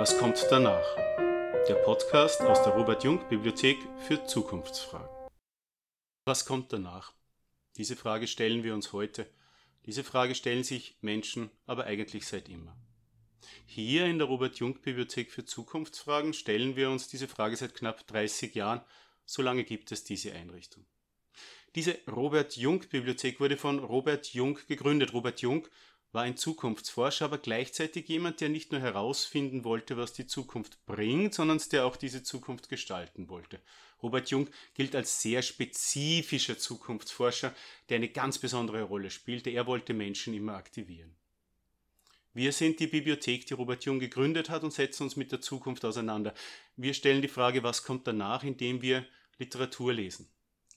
Was kommt danach? Der Podcast aus der Robert Jung Bibliothek für Zukunftsfragen. Was kommt danach? Diese Frage stellen wir uns heute. Diese Frage stellen sich Menschen aber eigentlich seit immer. Hier in der Robert Jung Bibliothek für Zukunftsfragen stellen wir uns diese Frage seit knapp 30 Jahren. So lange gibt es diese Einrichtung. Diese Robert Jung Bibliothek wurde von Robert Jung gegründet. Robert Jung war ein Zukunftsforscher, aber gleichzeitig jemand, der nicht nur herausfinden wollte, was die Zukunft bringt, sondern der auch diese Zukunft gestalten wollte. Robert Jung gilt als sehr spezifischer Zukunftsforscher, der eine ganz besondere Rolle spielte. Er wollte Menschen immer aktivieren. Wir sind die Bibliothek, die Robert Jung gegründet hat und setzen uns mit der Zukunft auseinander. Wir stellen die Frage, was kommt danach, indem wir Literatur lesen.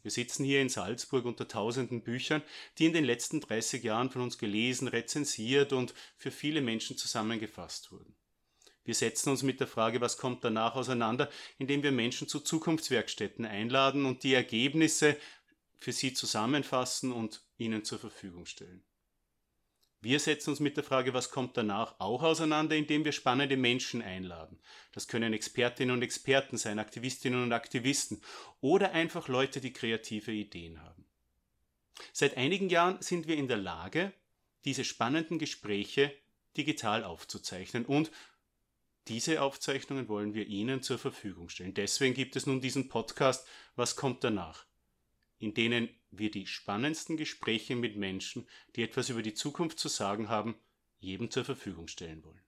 Wir sitzen hier in Salzburg unter tausenden Büchern, die in den letzten 30 Jahren von uns gelesen, rezensiert und für viele Menschen zusammengefasst wurden. Wir setzen uns mit der Frage, was kommt danach auseinander, indem wir Menschen zu Zukunftswerkstätten einladen und die Ergebnisse für sie zusammenfassen und ihnen zur Verfügung stellen. Wir setzen uns mit der Frage, was kommt danach, auch auseinander, indem wir spannende Menschen einladen. Das können Expertinnen und Experten sein, Aktivistinnen und Aktivisten oder einfach Leute, die kreative Ideen haben. Seit einigen Jahren sind wir in der Lage, diese spannenden Gespräche digital aufzuzeichnen und diese Aufzeichnungen wollen wir Ihnen zur Verfügung stellen. Deswegen gibt es nun diesen Podcast Was kommt danach? In denen wir die spannendsten Gespräche mit Menschen, die etwas über die Zukunft zu sagen haben, jedem zur Verfügung stellen wollen.